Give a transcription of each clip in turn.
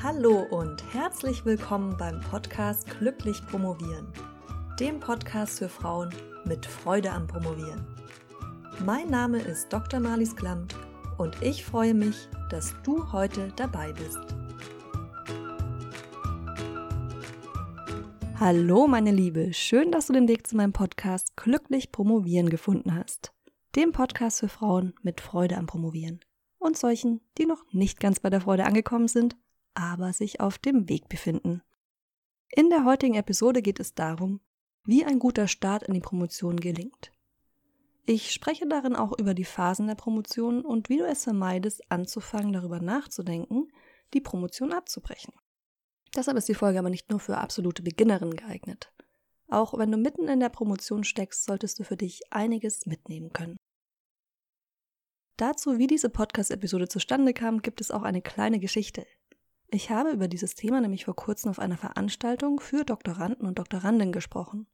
Hallo und herzlich willkommen beim Podcast Glücklich Promovieren, dem Podcast für Frauen mit Freude am Promovieren. Mein Name ist Dr. Marlies Klamt und ich freue mich, dass du heute dabei bist. Hallo meine Liebe, schön, dass du den Weg zu meinem Podcast Glücklich Promovieren gefunden hast. Dem Podcast für Frauen mit Freude am Promovieren und solchen, die noch nicht ganz bei der Freude angekommen sind aber sich auf dem Weg befinden. In der heutigen Episode geht es darum, wie ein guter Start in die Promotion gelingt. Ich spreche darin auch über die Phasen der Promotion und wie du es vermeidest, anzufangen, darüber nachzudenken, die Promotion abzubrechen. Deshalb ist die Folge aber nicht nur für absolute Beginnerinnen geeignet. Auch wenn du mitten in der Promotion steckst, solltest du für dich einiges mitnehmen können. Dazu, wie diese Podcast-Episode zustande kam, gibt es auch eine kleine Geschichte. Ich habe über dieses Thema nämlich vor kurzem auf einer Veranstaltung für Doktoranden und Doktorandinnen gesprochen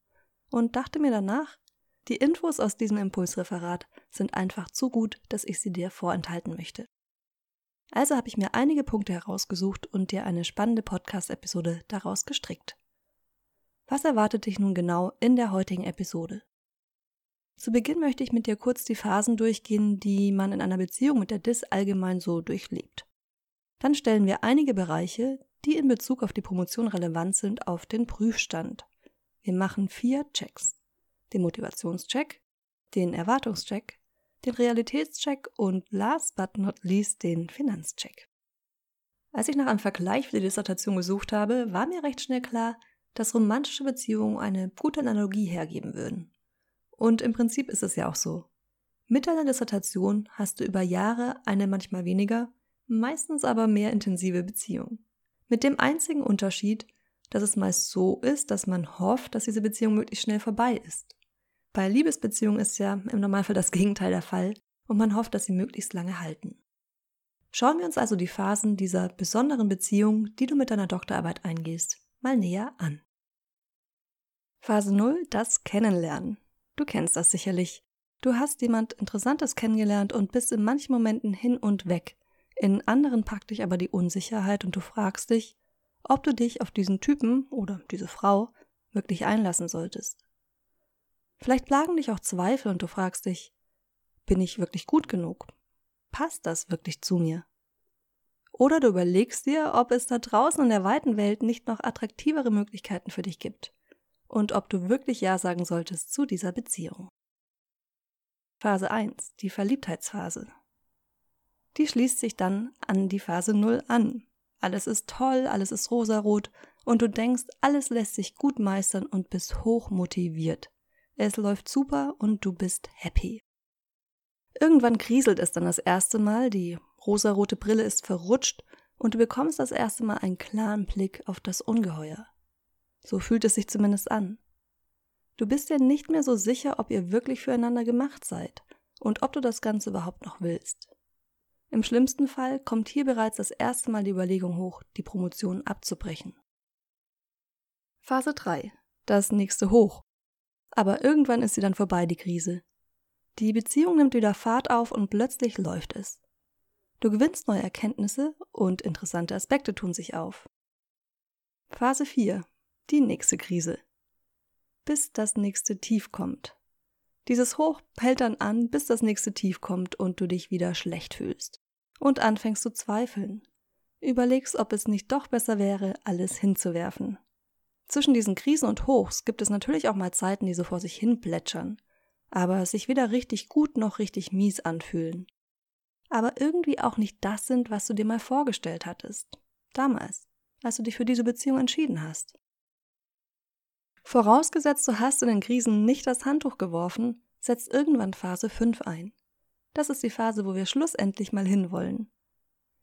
und dachte mir danach, die Infos aus diesem Impulsreferat sind einfach zu gut, dass ich sie dir vorenthalten möchte. Also habe ich mir einige Punkte herausgesucht und dir eine spannende Podcast-Episode daraus gestrickt. Was erwartet dich nun genau in der heutigen Episode? Zu Beginn möchte ich mit dir kurz die Phasen durchgehen, die man in einer Beziehung mit der DIS allgemein so durchlebt. Dann stellen wir einige Bereiche, die in Bezug auf die Promotion relevant sind, auf den Prüfstand. Wir machen vier Checks. Den Motivationscheck, den Erwartungscheck, den Realitätscheck und last but not least den Finanzcheck. Als ich nach einem Vergleich für die Dissertation gesucht habe, war mir recht schnell klar, dass romantische Beziehungen eine gute Analogie hergeben würden. Und im Prinzip ist es ja auch so. Mit deiner Dissertation hast du über Jahre eine manchmal weniger, meistens aber mehr intensive Beziehung. Mit dem einzigen Unterschied, dass es meist so ist, dass man hofft, dass diese Beziehung möglichst schnell vorbei ist. Bei Liebesbeziehungen ist ja im Normalfall das Gegenteil der Fall und man hofft, dass sie möglichst lange halten. Schauen wir uns also die Phasen dieser besonderen Beziehung, die du mit deiner Doktorarbeit eingehst, mal näher an. Phase 0, das Kennenlernen. Du kennst das sicherlich. Du hast jemand Interessantes kennengelernt und bist in manchen Momenten hin und weg, in anderen packt dich aber die Unsicherheit und du fragst dich, ob du dich auf diesen Typen oder diese Frau wirklich einlassen solltest. Vielleicht plagen dich auch Zweifel und du fragst dich, bin ich wirklich gut genug? Passt das wirklich zu mir? Oder du überlegst dir, ob es da draußen in der weiten Welt nicht noch attraktivere Möglichkeiten für dich gibt und ob du wirklich Ja sagen solltest zu dieser Beziehung. Phase 1, die Verliebtheitsphase. Die schließt sich dann an die Phase 0 an. Alles ist toll, alles ist rosarot und du denkst, alles lässt sich gut meistern und bist hoch motiviert. Es läuft super und du bist happy. Irgendwann kriselt es dann das erste Mal, die rosarote Brille ist verrutscht und du bekommst das erste Mal einen klaren Blick auf das Ungeheuer. So fühlt es sich zumindest an. Du bist dir nicht mehr so sicher, ob ihr wirklich füreinander gemacht seid und ob du das Ganze überhaupt noch willst. Im schlimmsten Fall kommt hier bereits das erste Mal die Überlegung hoch, die Promotion abzubrechen. Phase 3. Das nächste Hoch. Aber irgendwann ist sie dann vorbei, die Krise. Die Beziehung nimmt wieder Fahrt auf und plötzlich läuft es. Du gewinnst neue Erkenntnisse und interessante Aspekte tun sich auf. Phase 4. Die nächste Krise. Bis das nächste Tief kommt. Dieses Hoch hält dann an, bis das nächste Tief kommt und du dich wieder schlecht fühlst und anfängst zu zweifeln. Überlegst, ob es nicht doch besser wäre, alles hinzuwerfen. Zwischen diesen Krisen und Hochs gibt es natürlich auch mal Zeiten, die so vor sich hin plätschern, aber sich weder richtig gut noch richtig mies anfühlen. Aber irgendwie auch nicht das sind, was du dir mal vorgestellt hattest. Damals, als du dich für diese Beziehung entschieden hast. Vorausgesetzt, du hast in den Krisen nicht das Handtuch geworfen, setzt irgendwann Phase 5 ein. Das ist die Phase, wo wir schlussendlich mal hinwollen.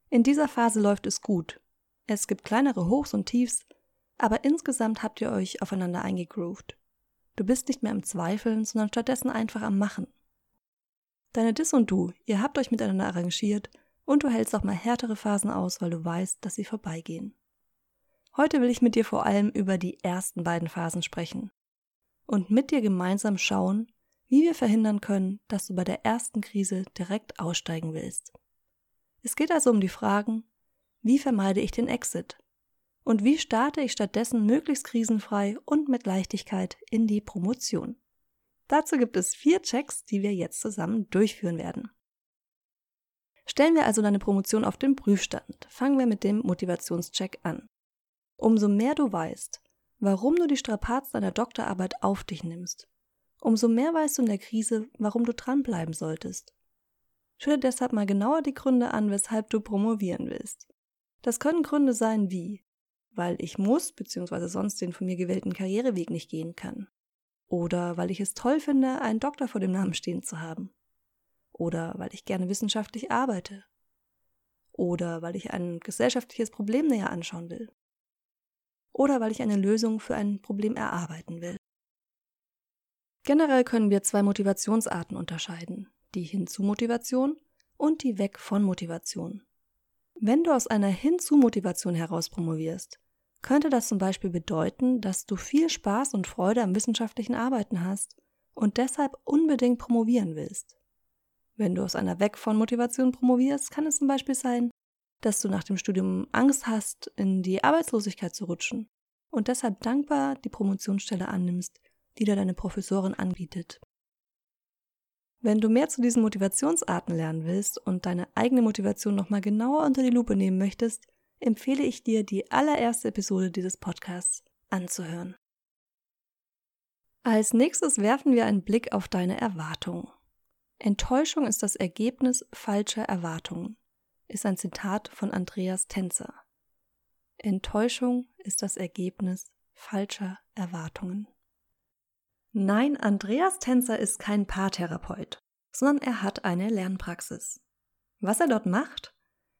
In dieser Phase läuft es gut. Es gibt kleinere Hochs und Tiefs, aber insgesamt habt ihr euch aufeinander eingegroovt. Du bist nicht mehr am Zweifeln, sondern stattdessen einfach am Machen. Deine Dis und du, ihr habt euch miteinander arrangiert und du hältst auch mal härtere Phasen aus, weil du weißt, dass sie vorbeigehen. Heute will ich mit dir vor allem über die ersten beiden Phasen sprechen und mit dir gemeinsam schauen, wie wir verhindern können, dass du bei der ersten Krise direkt aussteigen willst. Es geht also um die Fragen, Wie vermeide ich den Exit? Und wie starte ich stattdessen möglichst krisenfrei und mit Leichtigkeit in die Promotion? Dazu gibt es vier Checks, die wir jetzt zusammen durchführen werden. Stellen wir also deine Promotion auf den Prüfstand. Fangen wir mit dem Motivationscheck an. Umso mehr du weißt, warum du die Strapazen deiner Doktorarbeit auf dich nimmst, umso mehr weißt du in der Krise, warum du dranbleiben solltest. Schau dir deshalb mal genauer die Gründe an, weshalb du promovieren willst. Das können Gründe sein wie, weil ich muss bzw. sonst den von mir gewählten Karriereweg nicht gehen kann. Oder weil ich es toll finde, einen Doktor vor dem Namen stehen zu haben. Oder weil ich gerne wissenschaftlich arbeite. Oder weil ich ein gesellschaftliches Problem näher anschauen will. Oder weil ich eine Lösung für ein Problem erarbeiten will. Generell können wir zwei Motivationsarten unterscheiden, die Hinzu-Motivation und die Weg-von-Motivation. Wenn du aus einer Hinzu-Motivation heraus promovierst, könnte das zum Beispiel bedeuten, dass du viel Spaß und Freude am wissenschaftlichen Arbeiten hast und deshalb unbedingt promovieren willst. Wenn du aus einer Weg von Motivation promovierst, kann es zum Beispiel sein, dass du nach dem Studium Angst hast, in die Arbeitslosigkeit zu rutschen und deshalb dankbar die Promotionsstelle annimmst, die dir deine Professorin anbietet. Wenn du mehr zu diesen Motivationsarten lernen willst und deine eigene Motivation nochmal genauer unter die Lupe nehmen möchtest, empfehle ich dir, die allererste Episode dieses Podcasts anzuhören. Als nächstes werfen wir einen Blick auf deine Erwartungen. Enttäuschung ist das Ergebnis falscher Erwartungen, ist ein Zitat von Andreas Tänzer. Enttäuschung ist das Ergebnis falscher Erwartungen. Nein, Andreas Tänzer ist kein Paartherapeut, sondern er hat eine Lernpraxis. Was er dort macht?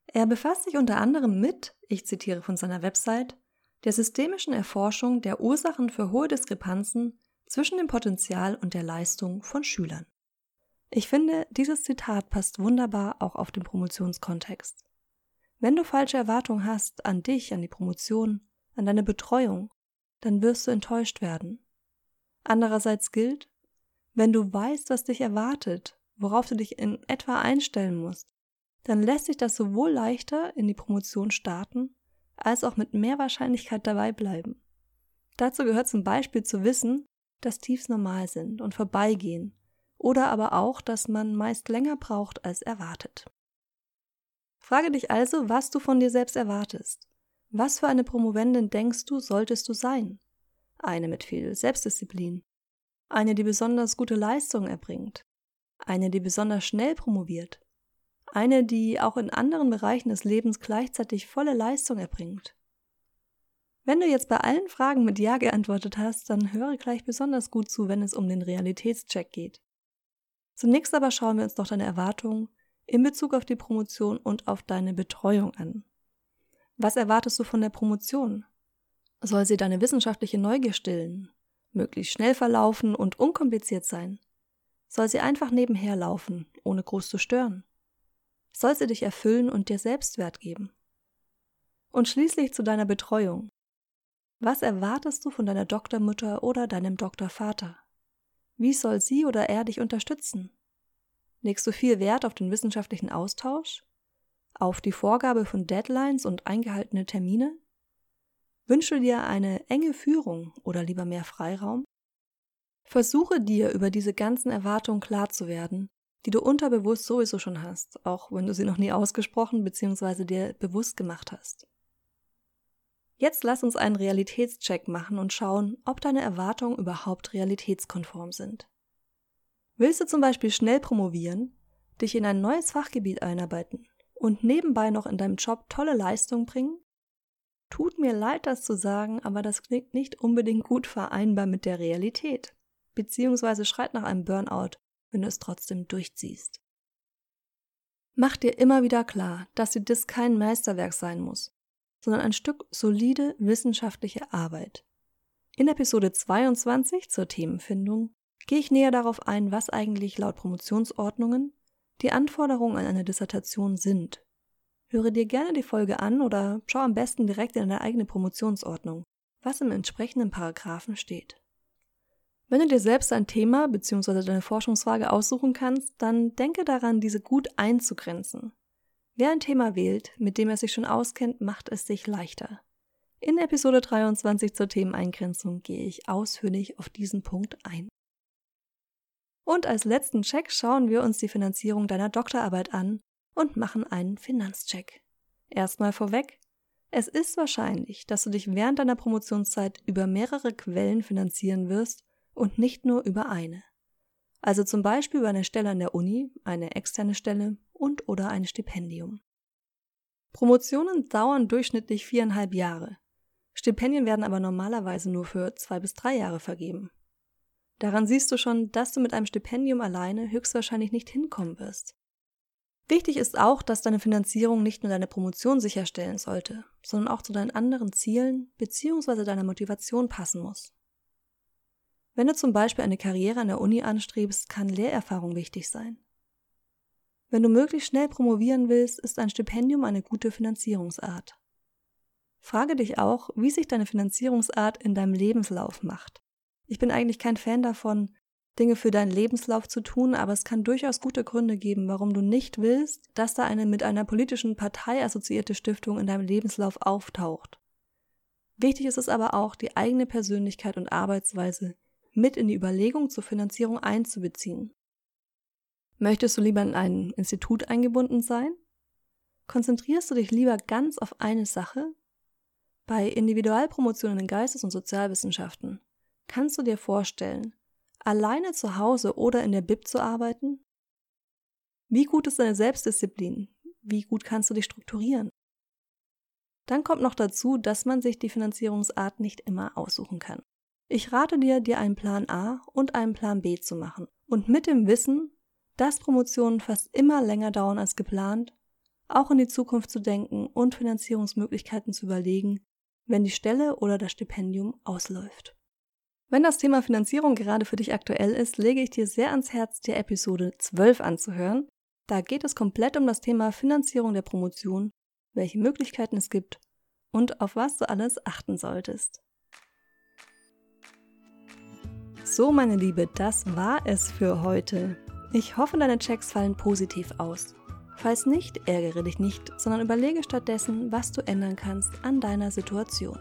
Er befasst sich unter anderem mit, ich zitiere von seiner Website, der systemischen Erforschung der Ursachen für hohe Diskrepanzen zwischen dem Potenzial und der Leistung von Schülern. Ich finde, dieses Zitat passt wunderbar auch auf den Promotionskontext. Wenn du falsche Erwartungen hast an dich, an die Promotion, an deine Betreuung, dann wirst du enttäuscht werden. Andererseits gilt, wenn du weißt, was dich erwartet, worauf du dich in etwa einstellen musst, dann lässt sich das sowohl leichter in die Promotion starten, als auch mit mehr Wahrscheinlichkeit dabei bleiben. Dazu gehört zum Beispiel zu wissen, dass Tiefs normal sind und vorbeigehen, oder aber auch, dass man meist länger braucht als erwartet. Frage dich also, was du von dir selbst erwartest. Was für eine Promovendin denkst du, solltest du sein? Eine mit viel Selbstdisziplin. Eine, die besonders gute Leistungen erbringt. Eine, die besonders schnell promoviert. Eine, die auch in anderen Bereichen des Lebens gleichzeitig volle Leistung erbringt. Wenn du jetzt bei allen Fragen mit Ja geantwortet hast, dann höre gleich besonders gut zu, wenn es um den Realitätscheck geht. Zunächst aber schauen wir uns doch deine Erwartungen in Bezug auf die Promotion und auf deine Betreuung an. Was erwartest du von der Promotion? Soll sie deine wissenschaftliche Neugier stillen, möglichst schnell verlaufen und unkompliziert sein? Soll sie einfach nebenher laufen, ohne groß zu stören? Soll sie dich erfüllen und dir Selbstwert geben? Und schließlich zu deiner Betreuung. Was erwartest du von deiner Doktormutter oder deinem Doktorvater? Wie soll sie oder er dich unterstützen? Legst du viel Wert auf den wissenschaftlichen Austausch? Auf die Vorgabe von Deadlines und eingehaltene Termine? Wünsche dir eine enge Führung oder lieber mehr Freiraum? Versuche dir über diese ganzen Erwartungen klar zu werden, die du unterbewusst sowieso schon hast, auch wenn du sie noch nie ausgesprochen bzw. dir bewusst gemacht hast. Jetzt lass uns einen Realitätscheck machen und schauen, ob deine Erwartungen überhaupt realitätskonform sind. Willst du zum Beispiel schnell promovieren, dich in ein neues Fachgebiet einarbeiten und nebenbei noch in deinem Job tolle Leistungen bringen? Tut mir leid, das zu sagen, aber das klingt nicht unbedingt gut vereinbar mit der Realität, beziehungsweise schreit nach einem Burnout, wenn du es trotzdem durchziehst. Mach dir immer wieder klar, dass die Disk kein Meisterwerk sein muss, sondern ein Stück solide wissenschaftliche Arbeit. In Episode 22 zur Themenfindung gehe ich näher darauf ein, was eigentlich laut Promotionsordnungen die Anforderungen an eine Dissertation sind Höre dir gerne die Folge an oder schau am besten direkt in deine eigene Promotionsordnung, was im entsprechenden Paragraphen steht. Wenn du dir selbst ein Thema bzw. deine Forschungsfrage aussuchen kannst, dann denke daran, diese gut einzugrenzen. Wer ein Thema wählt, mit dem er sich schon auskennt, macht es sich leichter. In Episode 23 zur Themeneingrenzung gehe ich ausführlich auf diesen Punkt ein. Und als letzten Check schauen wir uns die Finanzierung deiner Doktorarbeit an und machen einen Finanzcheck. Erstmal vorweg, es ist wahrscheinlich, dass du dich während deiner Promotionszeit über mehrere Quellen finanzieren wirst und nicht nur über eine. Also zum Beispiel über eine Stelle an der Uni, eine externe Stelle und oder ein Stipendium. Promotionen dauern durchschnittlich viereinhalb Jahre. Stipendien werden aber normalerweise nur für zwei bis drei Jahre vergeben. Daran siehst du schon, dass du mit einem Stipendium alleine höchstwahrscheinlich nicht hinkommen wirst. Wichtig ist auch, dass deine Finanzierung nicht nur deine Promotion sicherstellen sollte, sondern auch zu deinen anderen Zielen bzw. deiner Motivation passen muss. Wenn du zum Beispiel eine Karriere an der Uni anstrebst, kann Lehrerfahrung wichtig sein. Wenn du möglichst schnell promovieren willst, ist ein Stipendium eine gute Finanzierungsart. Frage dich auch, wie sich deine Finanzierungsart in deinem Lebenslauf macht. Ich bin eigentlich kein Fan davon, Dinge für deinen Lebenslauf zu tun, aber es kann durchaus gute Gründe geben, warum du nicht willst, dass da eine mit einer politischen Partei assoziierte Stiftung in deinem Lebenslauf auftaucht. Wichtig ist es aber auch, die eigene Persönlichkeit und Arbeitsweise mit in die Überlegung zur Finanzierung einzubeziehen. Möchtest du lieber in ein Institut eingebunden sein? Konzentrierst du dich lieber ganz auf eine Sache? Bei Individualpromotionen in Geistes- und Sozialwissenschaften kannst du dir vorstellen, alleine zu Hause oder in der Bib zu arbeiten? Wie gut ist deine Selbstdisziplin? Wie gut kannst du dich strukturieren? Dann kommt noch dazu, dass man sich die Finanzierungsart nicht immer aussuchen kann. Ich rate dir, dir einen Plan A und einen Plan B zu machen und mit dem Wissen, dass Promotionen fast immer länger dauern als geplant, auch in die Zukunft zu denken und Finanzierungsmöglichkeiten zu überlegen, wenn die Stelle oder das Stipendium ausläuft. Wenn das Thema Finanzierung gerade für dich aktuell ist, lege ich dir sehr ans Herz, dir Episode 12 anzuhören. Da geht es komplett um das Thema Finanzierung der Promotion, welche Möglichkeiten es gibt und auf was du alles achten solltest. So, meine Liebe, das war es für heute. Ich hoffe, deine Checks fallen positiv aus. Falls nicht, ärgere dich nicht, sondern überlege stattdessen, was du ändern kannst an deiner Situation.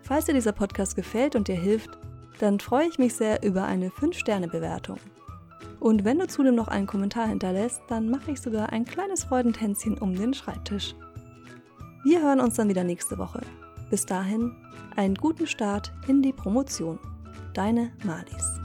Falls dir dieser Podcast gefällt und dir hilft, dann freue ich mich sehr über eine 5-Sterne-Bewertung. Und wenn du zudem noch einen Kommentar hinterlässt, dann mache ich sogar ein kleines Freudentänzchen um den Schreibtisch. Wir hören uns dann wieder nächste Woche. Bis dahin, einen guten Start in die Promotion. Deine Malis.